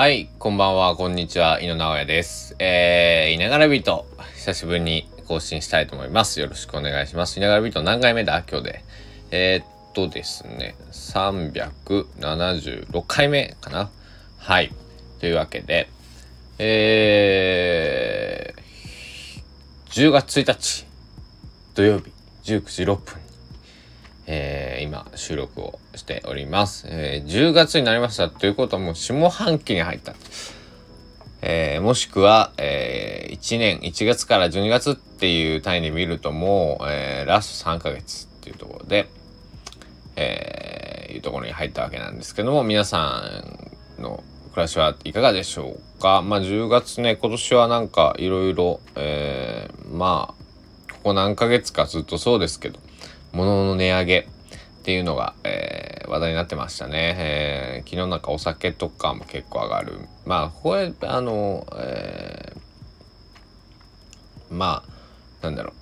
はい、こんばんは、こんにちは、井野直哉です。えー、いながらビート、久しぶりに更新したいと思います。よろしくお願いします。いながらビート何回目だ？今日で。えー、っとですね、376回目かなはい。というわけで、えー、10月1日、土曜日、19時6分えー、今収録をしております、えー、10月になりました。ということはもう下半期に入った、えー、もしくは、えー、1年1月から12月っていう単位で見るともう、えー、ラスト3ヶ月っていうところで、えー、いうところに入ったわけなんですけども皆さんの暮らしはいかがでしょうか？まあ10月ね今年はなんかいろいろまあここ何ヶ月かずっとそうですけど物の値上げっていうのが、えー、話題になってましたね、えー、昨日なんかお酒とかも結構上がるまあこれあの、えー、まあなんだろう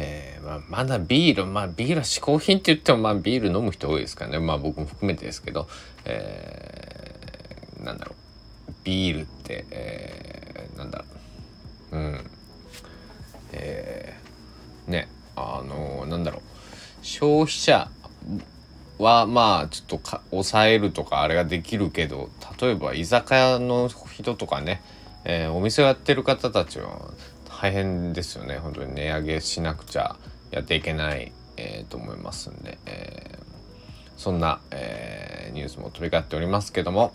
えーまあ、まだビール、まあビールは嗜好品って言ってもまあビール飲む人多いですからね。まあ僕も含めてですけど、えー、なんだろう。ビールって、えー、なんだろう。うん。えー、ね。あのなんだろう。消費者はまあちょっと抑えるとかあれができるけど例えば居酒屋の人とかね、えー、お店をやってる方たちは大変ですよね。本当に値上げしなくちゃやっていけない、えー、と思いますんで、えー、そんな、えニュースも飛び交っておりますけども、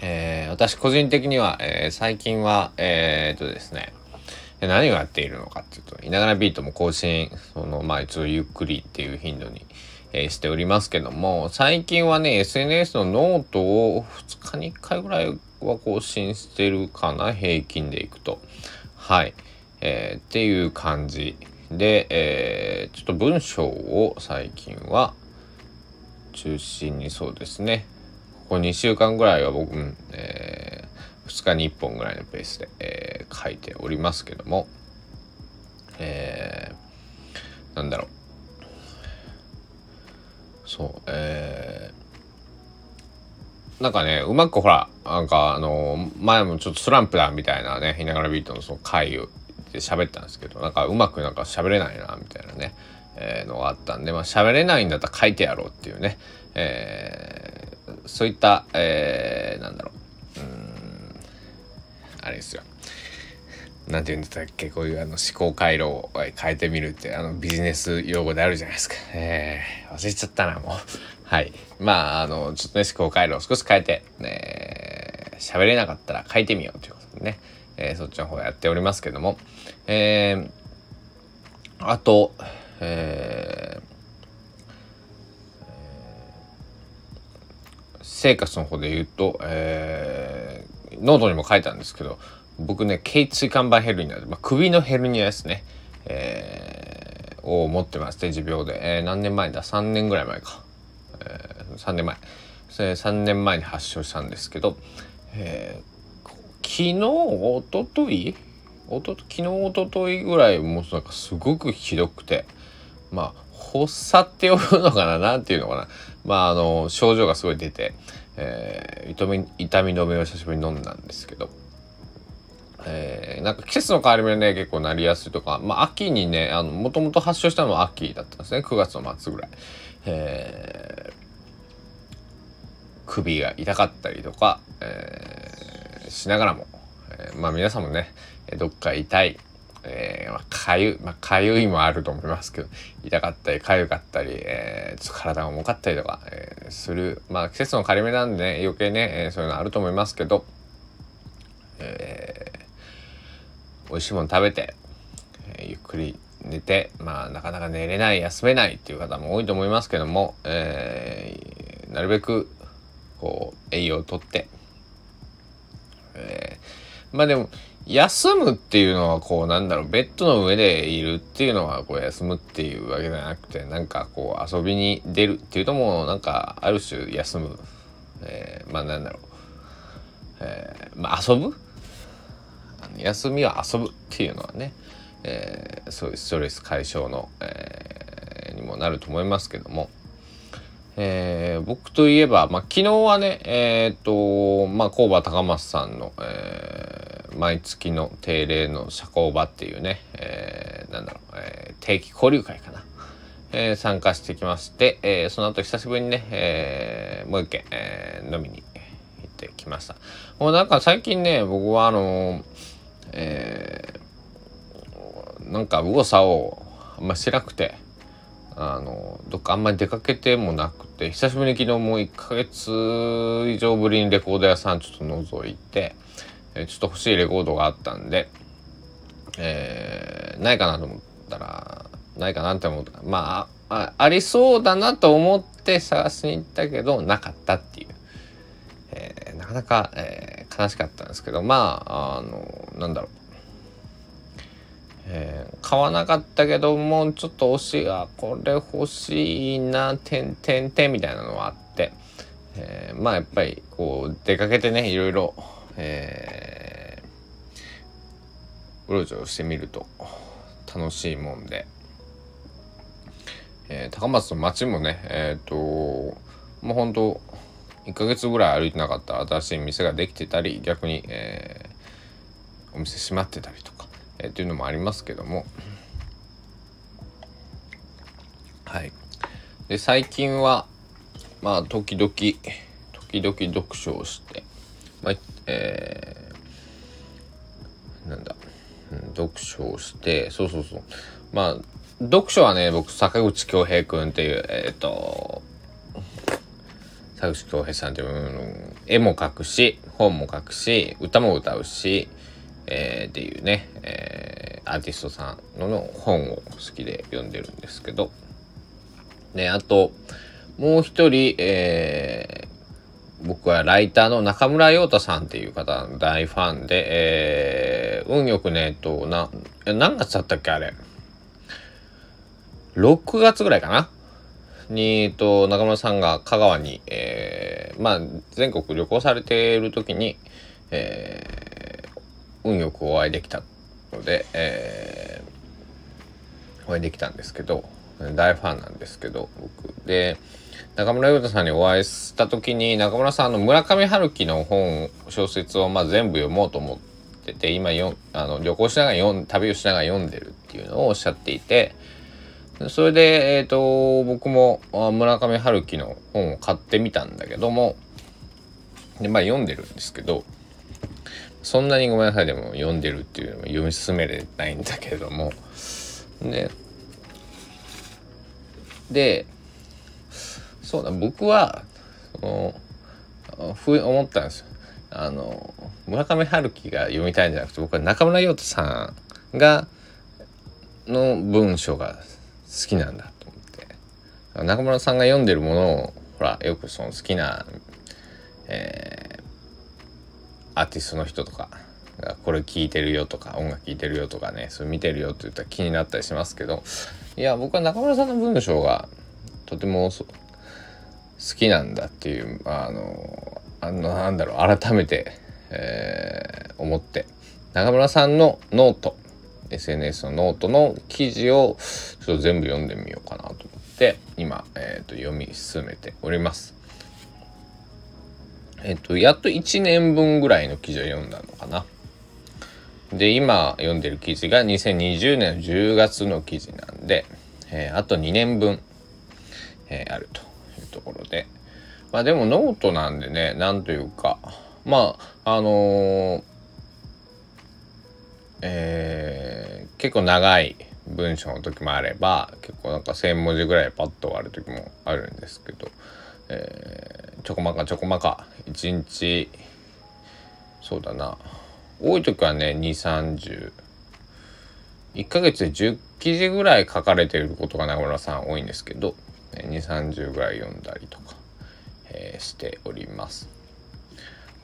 え私個人的には、え最近はえっとですねで何をやっているのかっていうと、いながらビートも更新、その、まあ一応ゆっくりっていう頻度に、えー、しておりますけども、最近はね、SNS のノートを2日に1回ぐらいは更新してるかな、平均でいくと。はい。えー、っていう感じで、えー、ちょっと文章を最近は中心にそうですね。ここ2週間ぐらいは僕、え2日に1本ぐらいのペースで、えー、書いておりますけども、えー、なんだろう。そう、えー、なんかね、うまくほら、なんかあの、前もちょっとスランプだみたいなね、ひながらビートのその回で喋ったんですけど、なんかうまくなんか喋れないな、みたいなね、えー、のがあったんで、まあ喋れないんだったら書いてやろうっていうね、えー、そういった、えー、なんだろう。あれですよなんて言うんだっけ？こういうあの思考回路を変えてみるってあのビジネス用語であるじゃないですか。えー、忘れちゃったなもう。はい。まああのちょっとね思考回路を少し変えてね喋れなかったら書いてみようということでね、えー、そっちの方やっておりますけども、えー、あと、えー生活の方で言うと、えー、ノートにも書いたんですけど僕ね頸椎間板ヘルニアで、まあ、首のヘルニアですね、えー、を持ってますね持病で、えー、何年前だ？3年ぐらい前か、えー、3年前。3年前に発症したんですけど、えー、昨日おとといおと昨日おとといぐらいもうなんかすごくひどくてまあ発作って呼ぶのかな？なんていうのかな？まああの症状がすごい出て、えー、痛み止めを久しぶりに飲んだんですけど、えー、なんか季節の変わり目ね結構なりやすいとかまあ秋にねもともと発症したのは秋だったんですね9月の末ぐらい。えー、首が痛かったりとか、えー、しながらも、えー、まあ皆さんもねどっか痛いえー、まあ、かゆ、まあ、かゆいもあると思いますけど、痛かったり、かゆかったり、えー、体が重かったりとか、えー、する。まあ、季節の仮目なんでね、余計ね、えー、そういうのあると思いますけど、えー、美味しいもの食べて、えー、ゆっくり寝て、まあ、なかなか寝れない、休めないっていう方も多いと思いますけども、えー、なるべく、こう、栄養をとって、えー、まあでも、休むっていうのはこうなんだろうベッドの上でいるっていうのはこう休むっていうわけじゃなくてなんかこう遊びに出るっていうのもなんかある種休む、えー、まあなんだろう、えー、まあ遊ぶ？休みは遊ぶっていうのはね、えー、そういうストレス解消の、えー、にもなると思いますけども、えー、僕といえば、まあ、昨日はね、えっ、と、まあ、工場高松さんの、えー、毎月の定例の社交場っていうね、えー、なんだろう、えー、定期交流会かな。えー、参加してきまして、えー、その後久しぶりにね、えー、もう一軒、えー、飲みに行ってきました。もうなんか最近ね、僕はあのえー、なんか右往左往あんましなくて、あのどっかあんまり出かけてもなくて久しぶりに昨日もう1ヶ月以上ぶりにレコード屋さんちょっと覗いて、え、ちょっと欲しいレコードがあったんで、えー、ないかなと思ったらないかなって思った。らまああありそうだなと思って探しに行ったけどなかったっていう、えー、なかなか、えー、悲しかったんですけどまああのなんだろう。えー、買わなかったけどもうちょっと惜しいあこれ欲しいなてんてんてんみたいなのはあって、えー、まあやっぱりこう出かけてねいろいろ、えー、うろちょろしてみると楽しいもんで、えー、高松の街もねえっ、ー、ともうほんと1ヶ月ぐらい歩いてなかった新しい店ができてたり逆に、えー、お店閉まってたりとかえー、っていうのもありますけども。はい。で最近はまあ時々時々読書をしてまあえー、なんだ、うん、読書をしてそうそうそう。まあ読書はね僕坂口恭平君っていうえっ、ー、と坂口恭平さんっていう、絵も描くし本も書くし歌も歌うしえー、っていうね、えー、アーティストさんの本を好きで読んでるんですけど、ね、あと、もう一人、えー、僕はライターの中村陽太さんっていう方の大ファンで、えー、運よくね、えっと、な、何月だったっけあれ。6月ぐらいかな？に、えっと、中村さんが香川に、えー、まあ、全国旅行されている時に、えー、運よくお会いできたので、えー、お会いできたんですけど大ファンなんですけど僕で中村優太さんにお会いした時に中村さんの村上春樹の本小説をまあ全部読もうと思ってて今よあの旅行しながら読ん旅をしながら読んでるっていうのをおっしゃっていてそれで、えーと、僕も村上春樹の本を買ってみたんだけどもでまあ読んでるんですけどそんなにごめんなさいでも読んでるっていうのも読み進めれないんだけども。ででそうだ。僕はそのふ思ったんですよ。あの村上春樹が読みたいんじゃなくて僕は中村陽太さんがの文章が好きなんだと思って。中村さんが読んでるものをほらよくその好きな、えアーティストの人とかがこれ聴いてるよとか音楽聴いてるよとかねそれ見てるよって言ったら気になったりしますけどいや僕は中村さんの文章がとても好きなんだっていうあのあのなんだろう改めて、えー、思って中村さんのノート SNS のノートの記事をちょっと全部読んでみようかなと思って今、えーと読み進めております。えっと、やっと1年分ぐらいの記事を読んだのかな。で、今読んでる記事が2020年10月の記事なんで、えー、あと2年分、えー、あるとところで。まあでもノートなんでね、なんというか、まあ、あのー、えー、結構長い文章の時もあれば、結構なんか1,000文字ぐらいパッと終わる時もあるんですけど、えー、ちょこまかちょこまか1日そうだな。多い時はね230 1ヶ月で10記事ぐらい書かれていることが中村さん多いんですけど230ぐらい読んだりとか、えー、しております。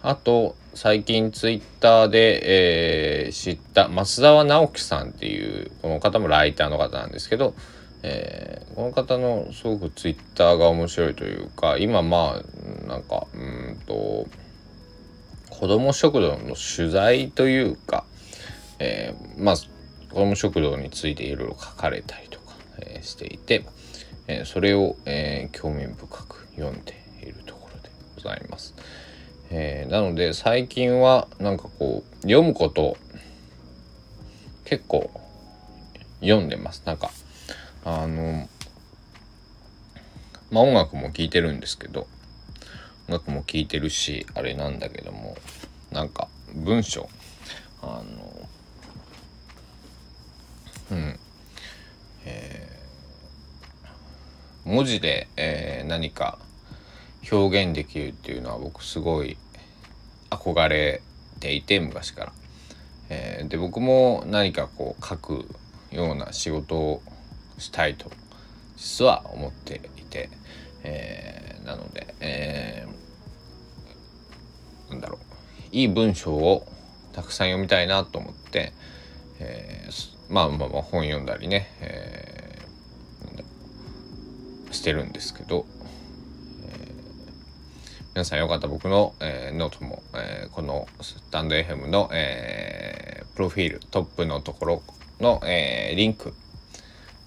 あと最近ツイッターで、えー、知った増沢直樹さんっていうこの方もライターの方なんですけどえー、この方のすごくツイッターが面白いというか今まあなんかうんと子ども食堂の取材というか、えー、まあ子ども食堂についていろいろ書かれたりとか、えー、していて、え、それを、え、興味深く読んでいるところでございます。え、なので最近はなんかこう読むこと結構読んでます。なんかあのまあ音楽も聴いてるんですけど音楽も聴いてるしあれなんだけどもなんか文章あのうんえー、文字で、えー、何か表現できるっていうのは僕すごい憧れていて昔から。えー、で僕も何かこう書くような仕事をしたいと実は思っていて、えー、なので、えー、なんだろういい文章をたくさん読みたいなと思って、えー、まあまあまあ本読んだりね、え、してるんですけど、えー、皆さんよかったら僕の、えー、ノートも、えー、このスタンド FM の、えー、プロフィールトップのところの、えー、リンク、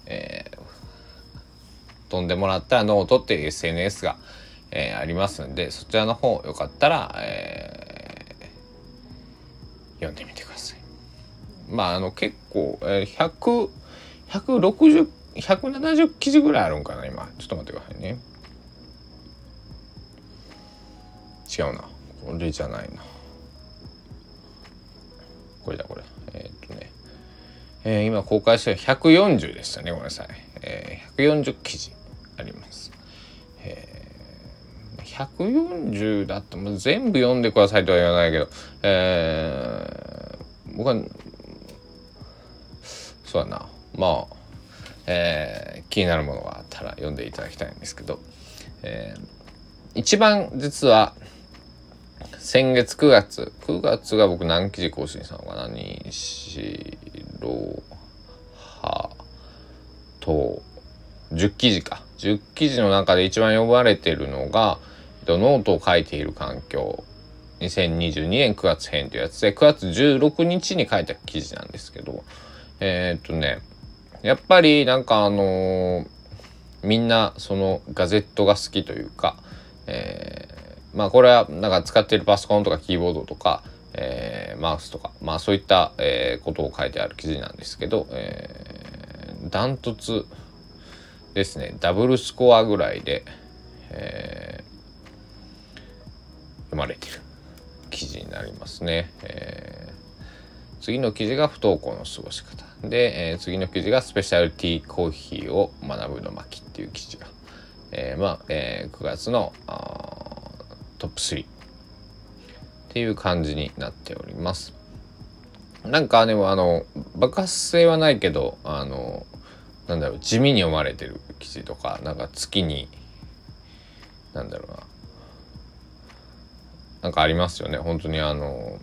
えー、飛んでもらったらノートっていう SNS が、えー、ありますんでそちらの方よかったら、えー、読んでみてください。まああの結構、えー、100 160 170記事ぐらいあるんかな今。ちょっと待ってくださいね。違うな。これじゃないな。これだこれ。えー、っとね。えー、今公開して140でしたねごめんなさい、えー、140記事あります、えー、140だってもう全部読んでくださいとは言わないけど、えー、僕はそうだな。まあ、えー、気になるものがあったら読んでいただきたいんですけど、えー、一番実は先月9月9月が僕何記事更新したのかな？西ろはと10記事か。10記事の中で一番呼ばれてるのがノートを書いている環境。2022年9月編というやつで9月16日に書いた記事なんですけどえー、っとねやっぱりなんかあのー、みんなそのガゼットが好きというか、えー、まあこれはなんか使ってるパソコンとかキーボードとか、えー、マウスとかまあそういった、えー、ことを書いてある記事なんですけど、えー、ダントツですねダブルスコアぐらいで、えー、読まれてる記事になりますね。えー、次の記事が不登校の過ごし方で、えー、次の記事がスペシャルティーコーヒーを学ぶの巻っていう記事が、えー、まあ、えー、9月のトップ3っていう感じになっております。なんかでもあの爆発性はないけどあのなんだろう地味に読まれてる記事とかなんか月になんだろうななんかありますよね本当にあの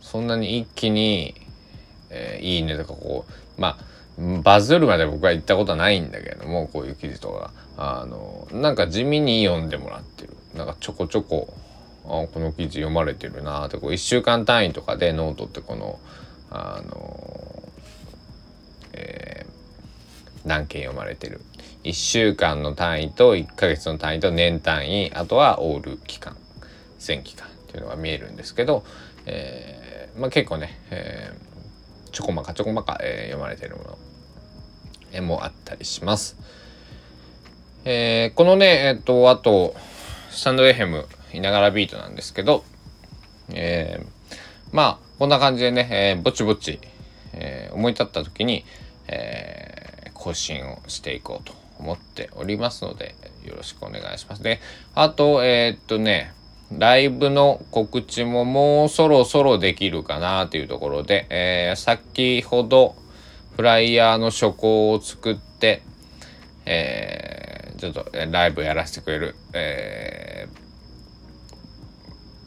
そんなに一気に、えー、いいねとかこうまあバズるまで僕は行ったことはないんだけどもこういう記事とか。あのなんか地味に読んでもらってる。なんかちょこちょこあこの記事読まれてるなって。こう1週間単位とかでノートってこのあのえー、何件読まれてる。1週間の単位と1ヶ月の単位と年単位あとはオール期間。全期間っていうのが見えるんですけど、えー、まあ、結構ね、えー、ちょこまかちょこまか、え読まれているもの、えもあったりします。えこのねえっとあとスタンドエヘムいながらビートなんですけど、えまあこんな感じでね、えぼちぼち、え思い立った時に、え更新をしていこうと思っておりますので、よろしくお願いします。で、あと、えー、っとね、ライブの告知ももうそろそろできるかなというところで、えー、先ほどフライヤーの書稿を作って、えー、ちょっとライブやらせてくれる、え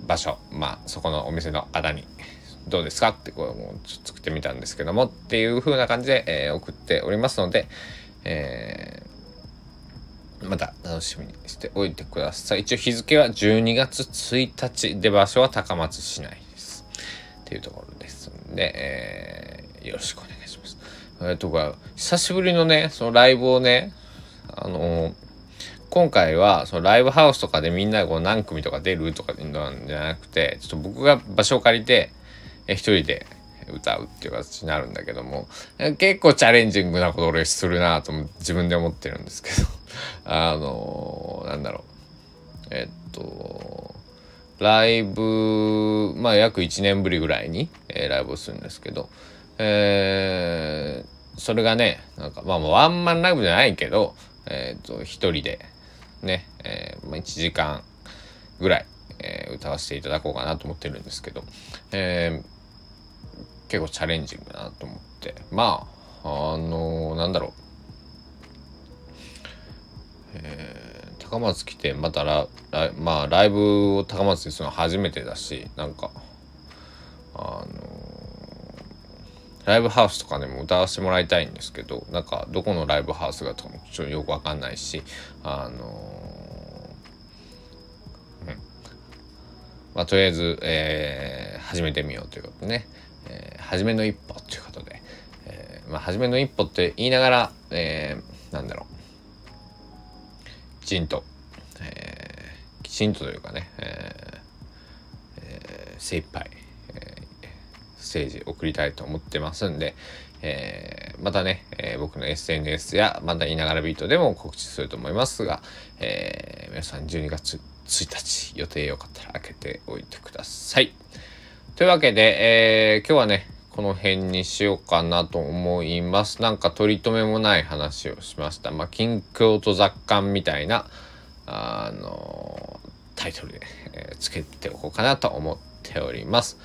ー、場所、まあそこのお店の方にどうですか？ってこうも作ってみたんですけどもっていう風な感じで、えー、送っておりますので、えー、また楽しみにしておいてください。一応日付は12月1日で場所は高松市内です。っていうところですんで、えー、よろしくお願いします。えー、とか、久しぶりのね、そのライブをね、あの今回はそのライブハウスとかでみんなこう何組とか出るとかなんじゃなくてちょっと僕が場所を借りて一人で歌うっていう形になるんだけども結構チャレンジングなことを俺するなと自分で思ってるんですけどあのー、なんだろう。えっとライブまあ約1年ぶりぐらいに、えー、ライブをするんですけどえー、それがねなんかまあワンマンライブじゃないけどえっ、と一人でね、えーまあ、1時間ぐらい、えー、歌わせていただこうかなと思ってるんですけど、えー、結構チャレンジングだなと思って。まああのー、なんだろう、えー、高松来てまたララまあライブを高松でするのは初めてだしなんかあのライブハウスとかでも歌わせてもらいたいんですけどなんかどこのライブハウスがとかもちょっとよくわかんないしあの、うん。まあ、とりあえず、えー、始めてみようということでね、えー、初めの一歩ということで、えー、まあ、初めの一歩って言いながら、えー、なんだろう。ちんと、えー、きちんとというかね、えーえー、精一杯ステージ送りたいと思ってますんで、えー、またね、えー、僕の SNS やまた言いながらビートでも告知すると思いますが、えー、皆さん12月1日予定よかったら開けておいてください。というわけで、えー、今日はねこの辺にしようかなと思います。なんか取り留めもない話をしました。まあ、近況と雑感みたいな、あのタイトルで、えー、つけておこうかなと思っております。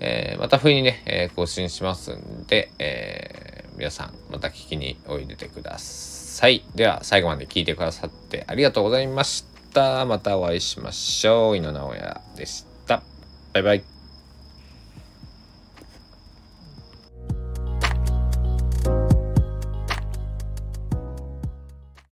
えー、また冬にね、えー、更新しますんで、えー、皆さんまた聞きにおいでてください。では最後まで聞いてくださってありがとうございました。またお会いしましょう。井野直哉でした。バイバイ。